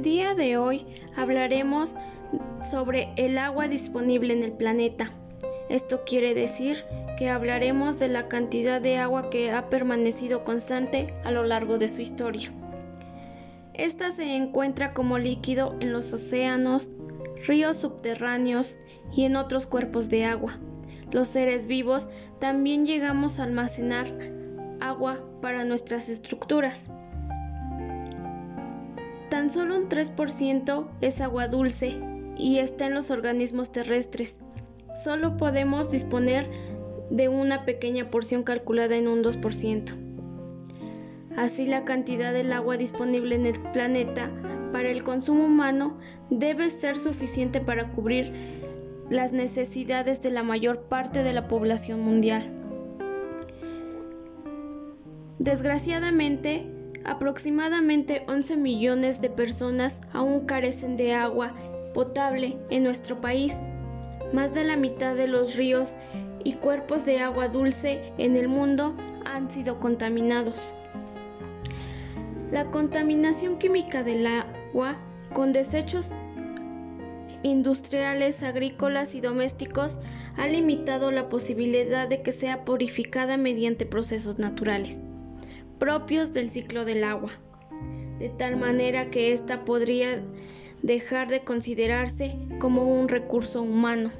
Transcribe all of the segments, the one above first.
de hoy hablaremos sobre el agua disponible en el planeta. Esto quiere decir que hablaremos de la cantidad de agua que ha permanecido constante a lo largo de su historia. Esta se encuentra como líquido en los océanos, ríos subterráneos y en otros cuerpos de agua. Los seres vivos también llegamos a almacenar agua para nuestras estructuras. Tan solo un 3% es agua dulce y está en los organismos terrestres. Solo podemos disponer de una pequeña porción calculada en un 2%. Así la cantidad del agua disponible en el planeta para el consumo humano debe ser suficiente para cubrir las necesidades de la mayor parte de la población mundial. Desgraciadamente, aproximadamente 11 millones de personas aún carecen de agua potable en nuestro país. Más de la mitad de los ríos y cuerpos de agua dulce en el mundo han sido contaminados. La contaminación química del agua con desechos industriales, agrícolas y domésticos ha limitado la posibilidad de que sea purificada mediante procesos naturales, propios del ciclo del agua, de tal manera que ésta podría dejar de considerarse como un recurso humano.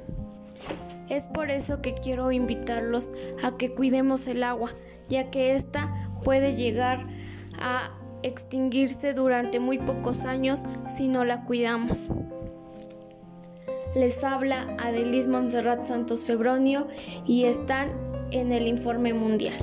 Es por eso que quiero invitarlos a que cuidemos el agua, ya que ésta puede llegar a extinguirse durante muy pocos años si no la cuidamos. Les habla Adelis Monserrat Santos Febronio y están en el Informe Mundial.